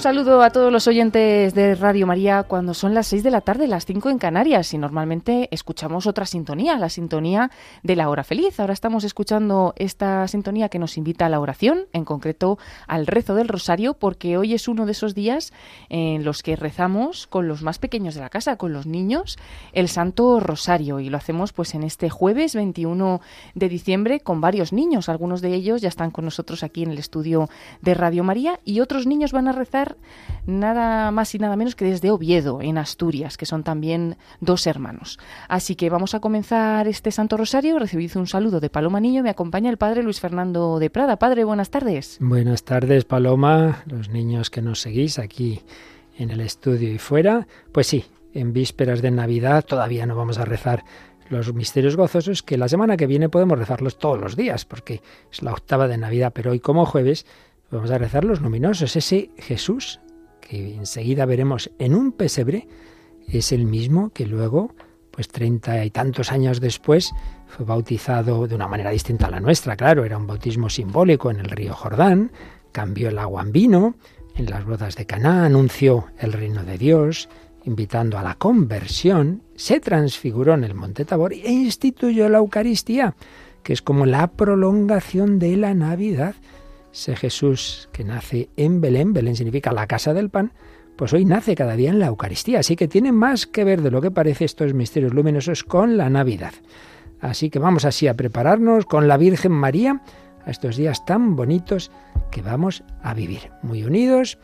Un saludo a todos los oyentes de Radio María cuando son las 6 de la tarde, las 5 en Canarias y normalmente escuchamos otra sintonía, la sintonía de la hora feliz. Ahora estamos escuchando esta sintonía que nos invita a la oración, en concreto al rezo del rosario, porque hoy es uno de esos días en los que rezamos con los más pequeños de la casa, con los niños, el Santo Rosario y lo hacemos pues en este jueves 21 de diciembre con varios niños. Algunos de ellos ya están con nosotros aquí en el estudio de Radio María y otros niños van a rezar nada más y nada menos que desde Oviedo, en Asturias, que son también dos hermanos. Así que vamos a comenzar este Santo Rosario. Recibid un saludo de Paloma Niño. Me acompaña el padre Luis Fernando de Prada. Padre, buenas tardes. Buenas tardes, Paloma, los niños que nos seguís aquí en el estudio y fuera. Pues sí, en vísperas de Navidad todavía no vamos a rezar los misterios gozosos que la semana que viene podemos rezarlos todos los días porque es la octava de Navidad, pero hoy como jueves Vamos a rezar los luminosos. Ese Jesús, que enseguida veremos en un pesebre, es el mismo que luego, pues treinta y tantos años después, fue bautizado de una manera distinta a la nuestra, claro, era un bautismo simbólico en el río Jordán, cambió el agua en vino, en las bodas de Caná anunció el reino de Dios, invitando a la conversión, se transfiguró en el monte Tabor e instituyó la Eucaristía, que es como la prolongación de la Navidad ese Jesús que nace en Belén, Belén significa la casa del pan, pues hoy nace cada día en la Eucaristía, así que tiene más que ver de lo que parece estos misterios luminosos con la Navidad. Así que vamos así a prepararnos con la Virgen María a estos días tan bonitos que vamos a vivir, muy unidos.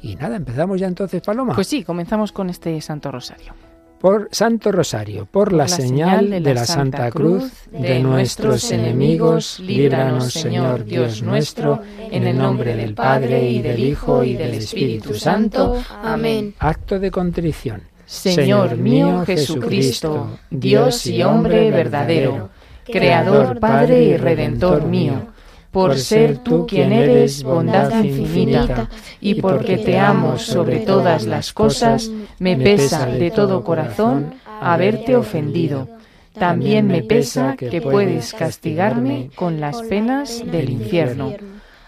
Y nada, empezamos ya entonces, Paloma. Pues sí, comenzamos con este Santo Rosario por Santo Rosario, por, la, señal de la, Santa Cruz de nuestros enemigos, líbranos Señor Dios nuestro, en el nombre del Padre y del Hijo y del Espíritu Santo. Amén. Acto de contrición. Señor mío Jesucristo, Dios y hombre verdadero, Creador, Padre y Redentor mío por ser tú quien eres bondad infinita, y porque te amo sobre todas las cosas, me pesa de todo corazón haberte ofendido. También me pesa que puedes castigarme con las penas del infierno.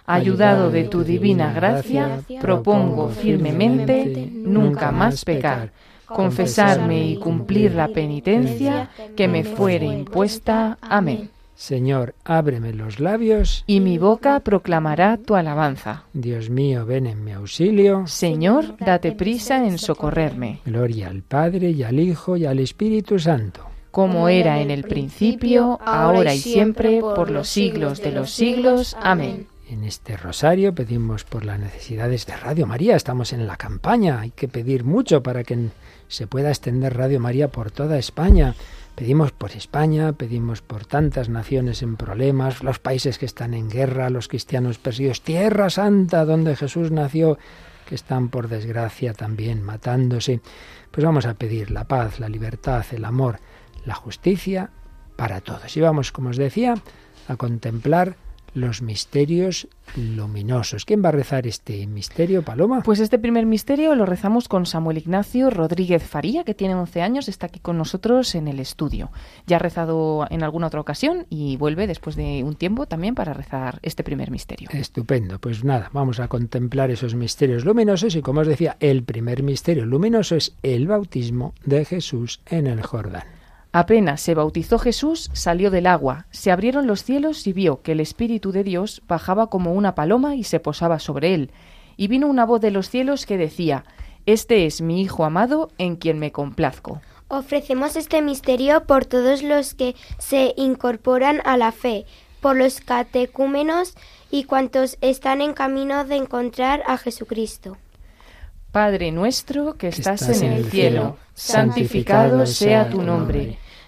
Ayudado de tu divina gracia, propongo firmemente nunca más pecar, confesarme y cumplir la penitencia que me fuere impuesta. Amén. Señor, ábreme los labios. Y mi boca proclamará tu alabanza. Dios mío, ven en mi auxilio. Señor, date prisa en socorrerme. Gloria al Padre y al Hijo y al Espíritu Santo. Como era en el principio, ahora y siempre, por los siglos de los siglos. Amén. En este rosario pedimos por las necesidades de Radio María. Estamos en la campaña. Hay que pedir mucho para que se pueda extender Radio María por toda España Pedimos por España, pedimos por tantas naciones en problemas, los países que están en guerra, los cristianos perseguidos, Tierra Santa, donde Jesús nació, que están por desgracia también matándose. Pues vamos a pedir la paz, la libertad, el amor, la justicia para todos. Y vamos, como os decía, a contemplar los misterios luminosos. ¿Quién va a rezar este misterio, Paloma? Pues este primer misterio lo rezamos con Samuel Ignacio Rodríguez Faría, que tiene 11 años, está aquí con nosotros en el estudio. Ya ha rezado en alguna otra ocasión y vuelve después de un tiempo también para rezar este primer misterio. Estupendo, pues nada, vamos a contemplar esos misterios luminosos y como os decía, el primer misterio luminoso es el bautismo de Jesús en el Jordán. Apenas se bautizó Jesús, salió del agua, se abrieron los cielos y vio que el Espíritu de Dios bajaba como una paloma y se posaba sobre él. Y vino una voz de los cielos que decía, Este es mi Hijo amado, en quien me complazco. Ofrecemos este misterio por todos los que se incorporan a la fe, por los catecúmenos y cuantos están en camino de encontrar a Jesucristo. Padre nuestro que estás, en el cielo, santificado sea tu nombre.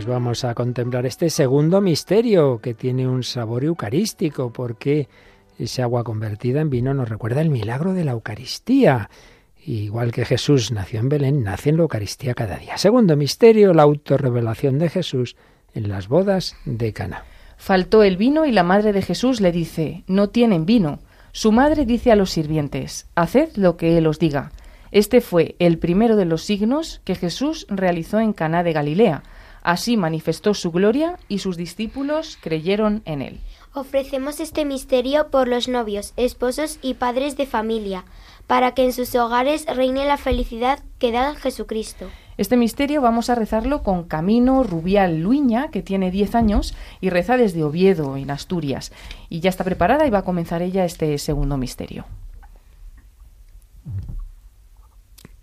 Pues vamos a contemplar este segundo misterio que tiene un sabor eucarístico, porque ese agua convertida en vino nos recuerda el milagro de la Eucaristía. Igual que Jesús nació en Belén, nace en la Eucaristía cada día. Segundo misterio, la autorrevelación de Jesús en las bodas de Cana. Faltó el vino y la madre de Jesús le dice, no tienen vino. Su madre dice a los sirvientes, haced lo que él os diga. Este fue el primero de los signos que Jesús realizó en Caná de Galilea Así manifestó su gloria y sus discípulos creyeron en él. Ofrecemos este misterio por los novios, esposos y padres de familia, para que en sus hogares reine la felicidad que da Jesucristo. Este misterio vamos a rezarlo con Camino Rubial Luña, que tiene 10 años y reza desde Oviedo, en Asturias. Y ya está preparada y va a comenzar ella este segundo misterio.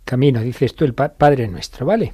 Camino, dices tú el Padre Nuestro, ¿vale?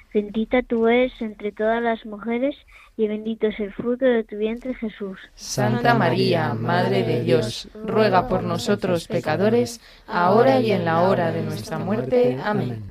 Bendita tú eres entre todas las mujeres y bendito es el fruto de tu vientre Jesús. Santa María, Madre de Dios, ruega por nosotros pecadores, ahora y en la hora de nuestra muerte. Amén.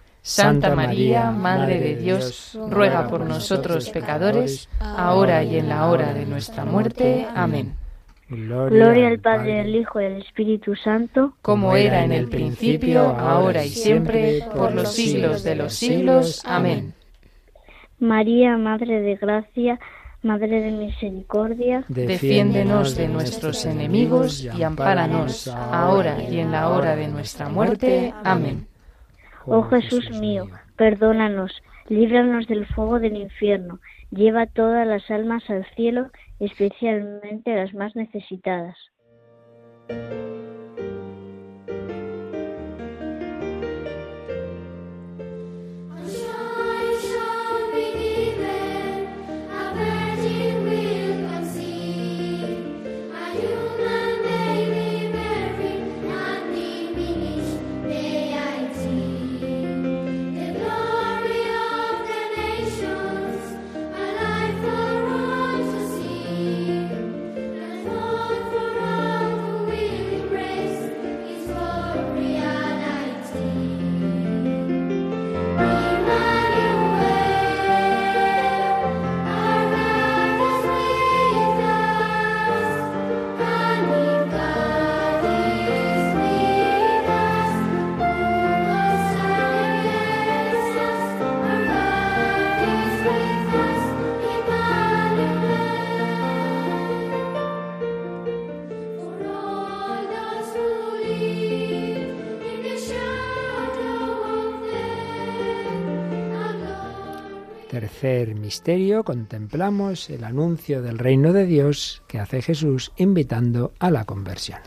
Santa María, Madre de Dios, ruega por nosotros pecadores, ahora y en la hora de nuestra muerte. Amén. Gloria al Padre, al Hijo y al Espíritu Santo, como era en el principio, ahora y siempre, por los siglos de los siglos. Amén. María, Madre de Gracia, Madre de Misericordia, defiéndenos de nuestros enemigos y ampáranos, ahora y en la hora de nuestra muerte. Amén. Oh Jesús mío, perdónanos, líbranos del fuego del infierno, lleva todas las almas al cielo, especialmente las más necesitadas. Tercer misterio contemplamos el anuncio del reino de Dios que hace Jesús invitando a la conversión.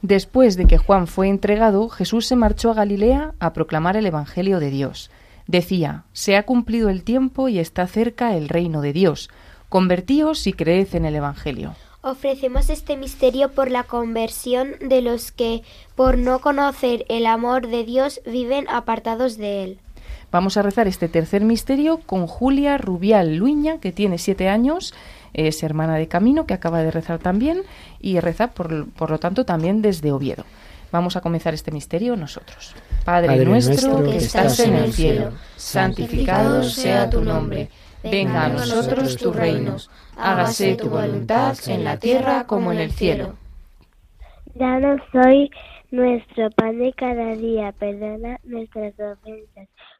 Después de que Juan fue entregado, Jesús se marchó a Galilea a proclamar el Evangelio de Dios. Decía, Se ha cumplido el tiempo y está cerca el reino de Dios. Convertíos y creed en el Evangelio. Ofrecemos este misterio por la conversión de los que, por no conocer el amor de Dios, viven apartados de él. Vamos a rezar este tercer misterio con Julia Rubial Luña, que tiene siete años, es hermana de Camino, que acaba de rezar también, y reza, por, lo tanto, también desde Oviedo. Vamos a comenzar este misterio nosotros. Padre, nuestro que estás en el cielo, santificado sea tu nombre. Venga a nosotros tu reino. Hágase tu voluntad en la tierra como en el cielo. Danos hoy nuestro pan de cada día. Perdona nuestras ofensas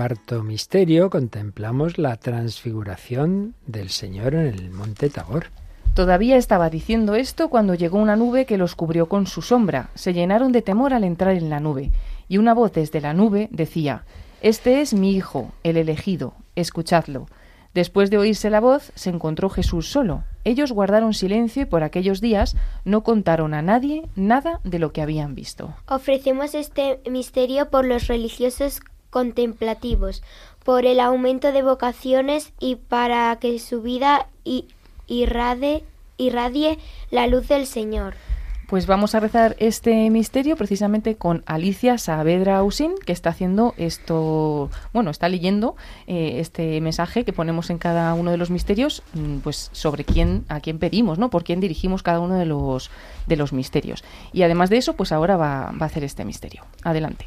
Cuarto misterio, contemplamos la transfiguración del Señor en el monte Tabor. Todavía estaba diciendo esto cuando llegó una nube que los cubrió con su sombra. Se llenaron de temor al entrar en la nube, y una voz desde la nube decía, Este es mi Hijo, el elegido, escuchadlo. Después de oírse la voz, se encontró Jesús solo. Ellos guardaron silencio y por aquellos días no contaron a nadie nada de lo que habían visto. Ofrecemos este misterio por los religiosos contemplativos, por el aumento de vocaciones y para que su vida i- irrade- irradie la luz del Señor. Pues vamos a rezar este misterio precisamente con Alicia Saavedra Ausín, que está haciendo esto, bueno, está leyendo eh, este mensaje que ponemos en cada uno de los misterios, mm, pues sobre quién, a quién pedimos, ¿no? Por quién dirigimos cada uno de los, de los misterios. Y además de eso, pues ahora va, va a hacer este misterio. Adelante.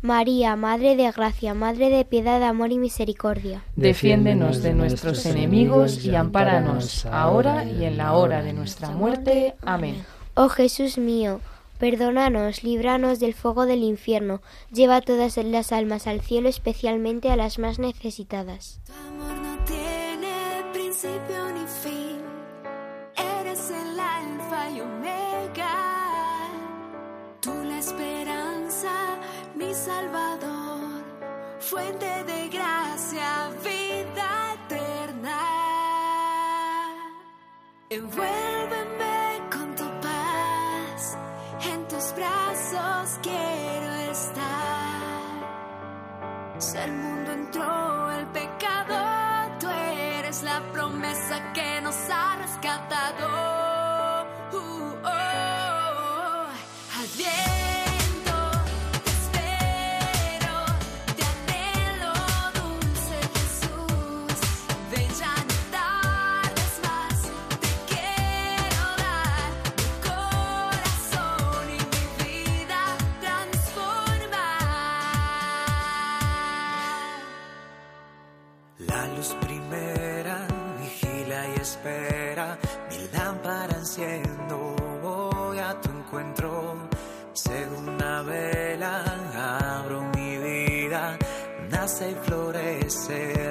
María, Madre de Gracia, Madre de Piedad, Amor y Misericordia. Defiéndenos de nuestros enemigos y ampáranos ahora y en la hora de nuestra muerte. Amén. Oh Jesús mío, perdónanos, líbranos del fuego del infierno, lleva todas las almas al cielo, especialmente a las más necesitadas. Tu amor no tiene principio ni fin, eres el alfa y omega, tú la esperanza, mi salvador, fuente de gracia, vida eterna. Envuélveme con tu paz, en tus brazos quiero estar. Si al mundo entró el pecado, tú eres la promesa que nos ha rescatado. Mi lámpara enciendo, voy a tu encuentro. Segunda vela, abro mi vida, nace y florece,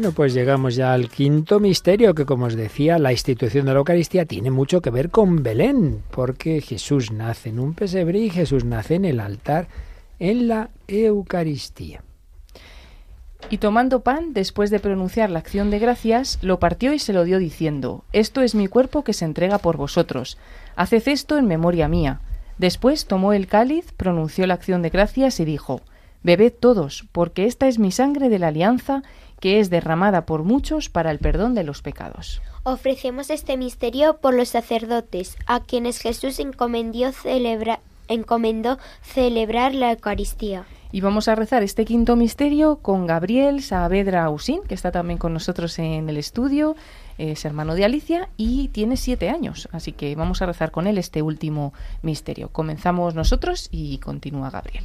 Bueno, pues llegamos ya al quinto misterio, que como os decía, la institución de la Eucaristía tiene mucho que ver con Belén, porque Jesús nace en un pesebre y Jesús nace en el altar en la Eucaristía. Y tomando pan, después de pronunciar la acción de gracias, lo partió y se lo dio diciendo, Esto es mi cuerpo que se entrega por vosotros. Haced esto en memoria mía. Después tomó el cáliz, pronunció la acción de gracias y dijo, Bebed todos, porque esta es mi sangre de la alianza, que es derramada por muchos para el perdón de los pecados. Ofrecemos este misterio por los sacerdotes, a quienes Jesús encomendó, celebra- encomendó celebrar la Eucaristía. Y vamos a rezar este quinto misterio con Gabriel Saavedra Ausín, que está también con nosotros en el estudio, es hermano de Alicia y tiene siete años, así que vamos a rezar con él este último misterio. Comenzamos nosotros y continúa Gabriel.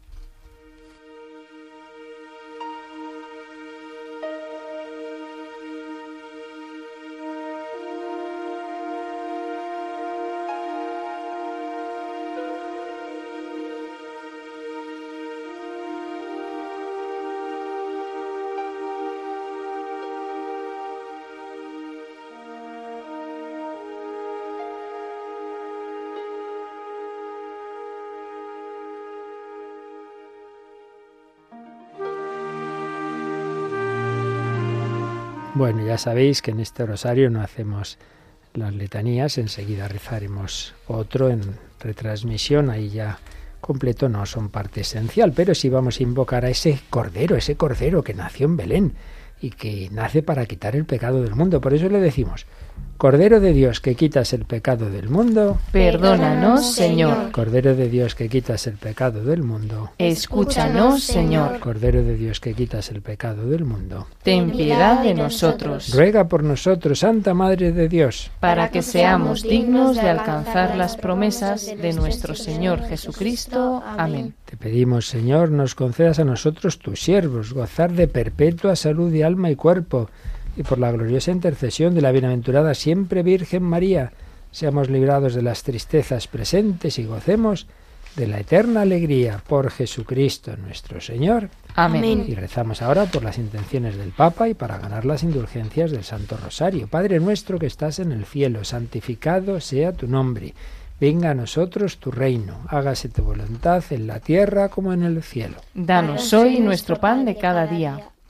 Bueno, ya sabéis que en este rosario no hacemos las letanías, enseguida rezaremos otro en retransmisión, ahí ya completo no son parte esencial, pero sí vamos a invocar a ese cordero, ese cordero que nació en Belén y que nace para quitar el pecado del mundo. Por eso le decimos, Cordero de Dios que quitas el pecado del mundo, perdónanos, Señor. Cordero de Dios que quitas el pecado del mundo, escúchanos, Señor. Cordero de Dios que quitas el pecado del mundo, ten piedad de nosotros. Ruega por nosotros, Santa Madre de Dios, para que seamos dignos de alcanzar las promesas de nuestro Señor Jesucristo. Amén. Te pedimos, Señor, nos concedas a nosotros, tus siervos, gozar de perpetua salud de alma y cuerpo y por la gloriosa intercesión de la bienaventurada siempre Virgen María, seamos librados de las tristezas presentes y gocemos de la eterna alegría por Jesucristo nuestro Señor. Amén. Y rezamos ahora por las intenciones del Papa y para ganar las indulgencias del Santo Rosario. Padre nuestro que estás en el cielo, santificado sea tu nombre. Venga a nosotros tu reino, hágase tu voluntad en la tierra como en el cielo. Danos hoy nuestro pan de cada día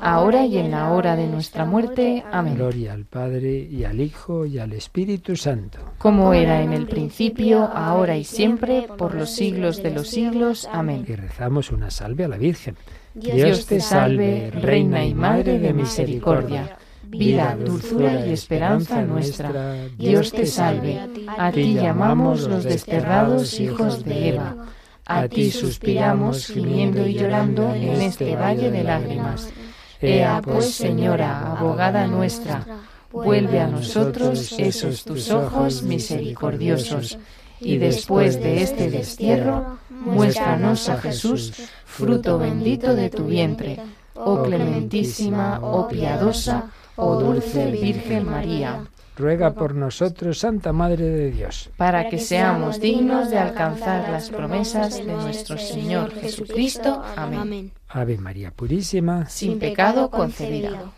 ahora y en la hora de nuestra muerte. Amén. Gloria al Padre y al Hijo y al Espíritu Santo. Como era en el principio, ahora y siempre, por los siglos de los siglos. Amén. Y rezamos una salve a la Virgen. Dios te salve, Reina y Madre de misericordia. Vida, dulzura y esperanza nuestra. Dios te salve. A ti llamamos los desterrados hijos de Eva. A ti suspiramos, gimiendo y llorando en este valle de lágrimas. Ea pues, Señora, abogada nuestra, vuelve a nosotros esos tus ojos misericordiosos, y después de este destierro, muéstranos a Jesús, fruto bendito de tu vientre, oh clementísima, oh piadosa, oh dulce Virgen María. Ruega por nosotros, Santa Madre de Dios, para que seamos dignos de alcanzar las promesas de nuestro Señor Jesucristo. Amén. Ave María Purísima, sin pecado concebida.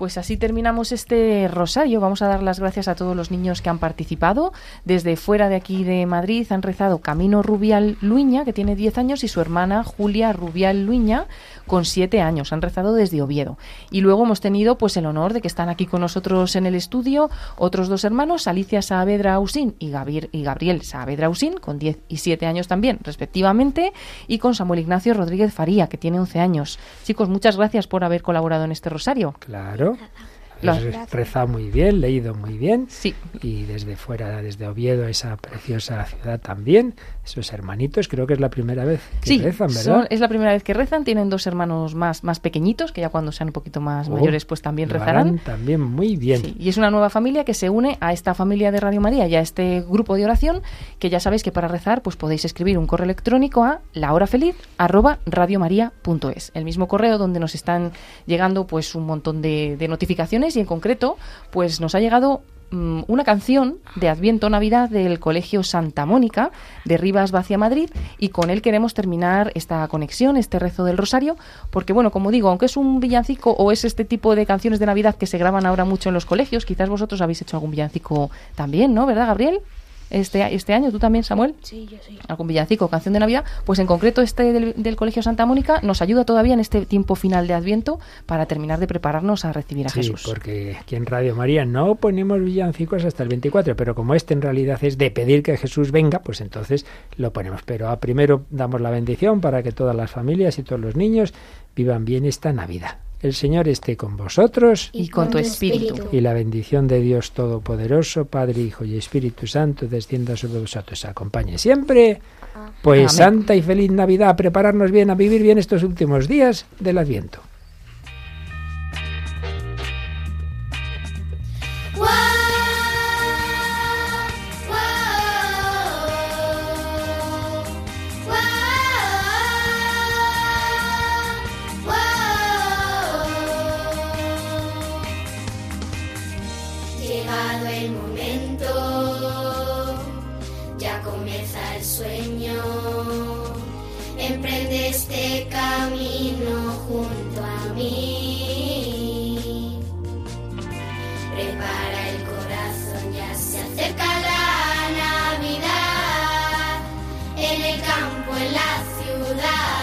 Pues así terminamos este rosario. Vamos a dar las gracias a todos los niños que han participado. Desde fuera de aquí de Madrid han rezado Camino Rubial Luña, que tiene 10 años, y su hermana Julia Rubial Luña, con 7 años. Han rezado desde Oviedo. Y luego hemos tenido pues el honor de que están aquí con nosotros en el estudio otros dos hermanos, Alicia Saavedra Ausín y Gabriel, y Gabriel Saavedra Ausín, con 10 y 7 años también, respectivamente, y con Samuel Ignacio Rodríguez Faría, que tiene 11 años. Chicos, muchas gracias por haber colaborado en este rosario. Claro. Lo has rezado muy bien, leído muy bien. Sí. Y desde fuera, desde Oviedo, esa preciosa ciudad también. Esos hermanitos, creo que es la primera vez que sí, rezan, ¿verdad? son- es la primera vez que rezan. Tienen dos hermanos más, más pequeñitos, que ya cuando sean un poquito más Oh, mayores, pues también rezarán. también muy bien. Sí, y es una nueva familia que se une a esta familia de Radio María y a este grupo de oración que ya sabéis que para rezar pues podéis escribir un correo electrónico a lahorafeliz@radiomaria.es, el mismo correo donde nos están llegando pues un montón de, de notificaciones y en concreto pues nos ha llegado mm, una canción de Adviento Navidad del Colegio Santa Mónica de Rivas Vacia Madrid y con él queremos terminar esta conexión, este rezo del Rosario, porque bueno, como digo, aunque es un villancico o es este tipo de canciones de Navidad que se graban ahora mucho en los colegios, quizás vosotros habéis hecho algún villancico también, ¿no? ¿Verdad, Gabriel? Este, este año. ¿Tú también, Samuel? Sí, yo sí. algún villancico, canción de Navidad, pues en concreto este del, del Colegio Santa Mónica nos ayuda todavía en este tiempo final de Adviento para terminar de prepararnos a recibir a Sí, Jesús. porque aquí en Radio María no ponemos villancicos hasta el 24, pero como este en realidad es de pedir que Jesús venga, pues entonces lo ponemos. Pero a primero damos la bendición para que todas las familias y todos los niños vivan bien esta Navidad. El Señor esté con vosotros Y con tu espíritu. y la bendición de Dios Todopoderoso, Padre, Hijo y Espíritu Santo, descienda sobre vosotros. Acompañe siempre. Pues Amén. santa y feliz Navidad, a prepararnos bien, a vivir bien estos últimos días del Adviento. en la ciudad.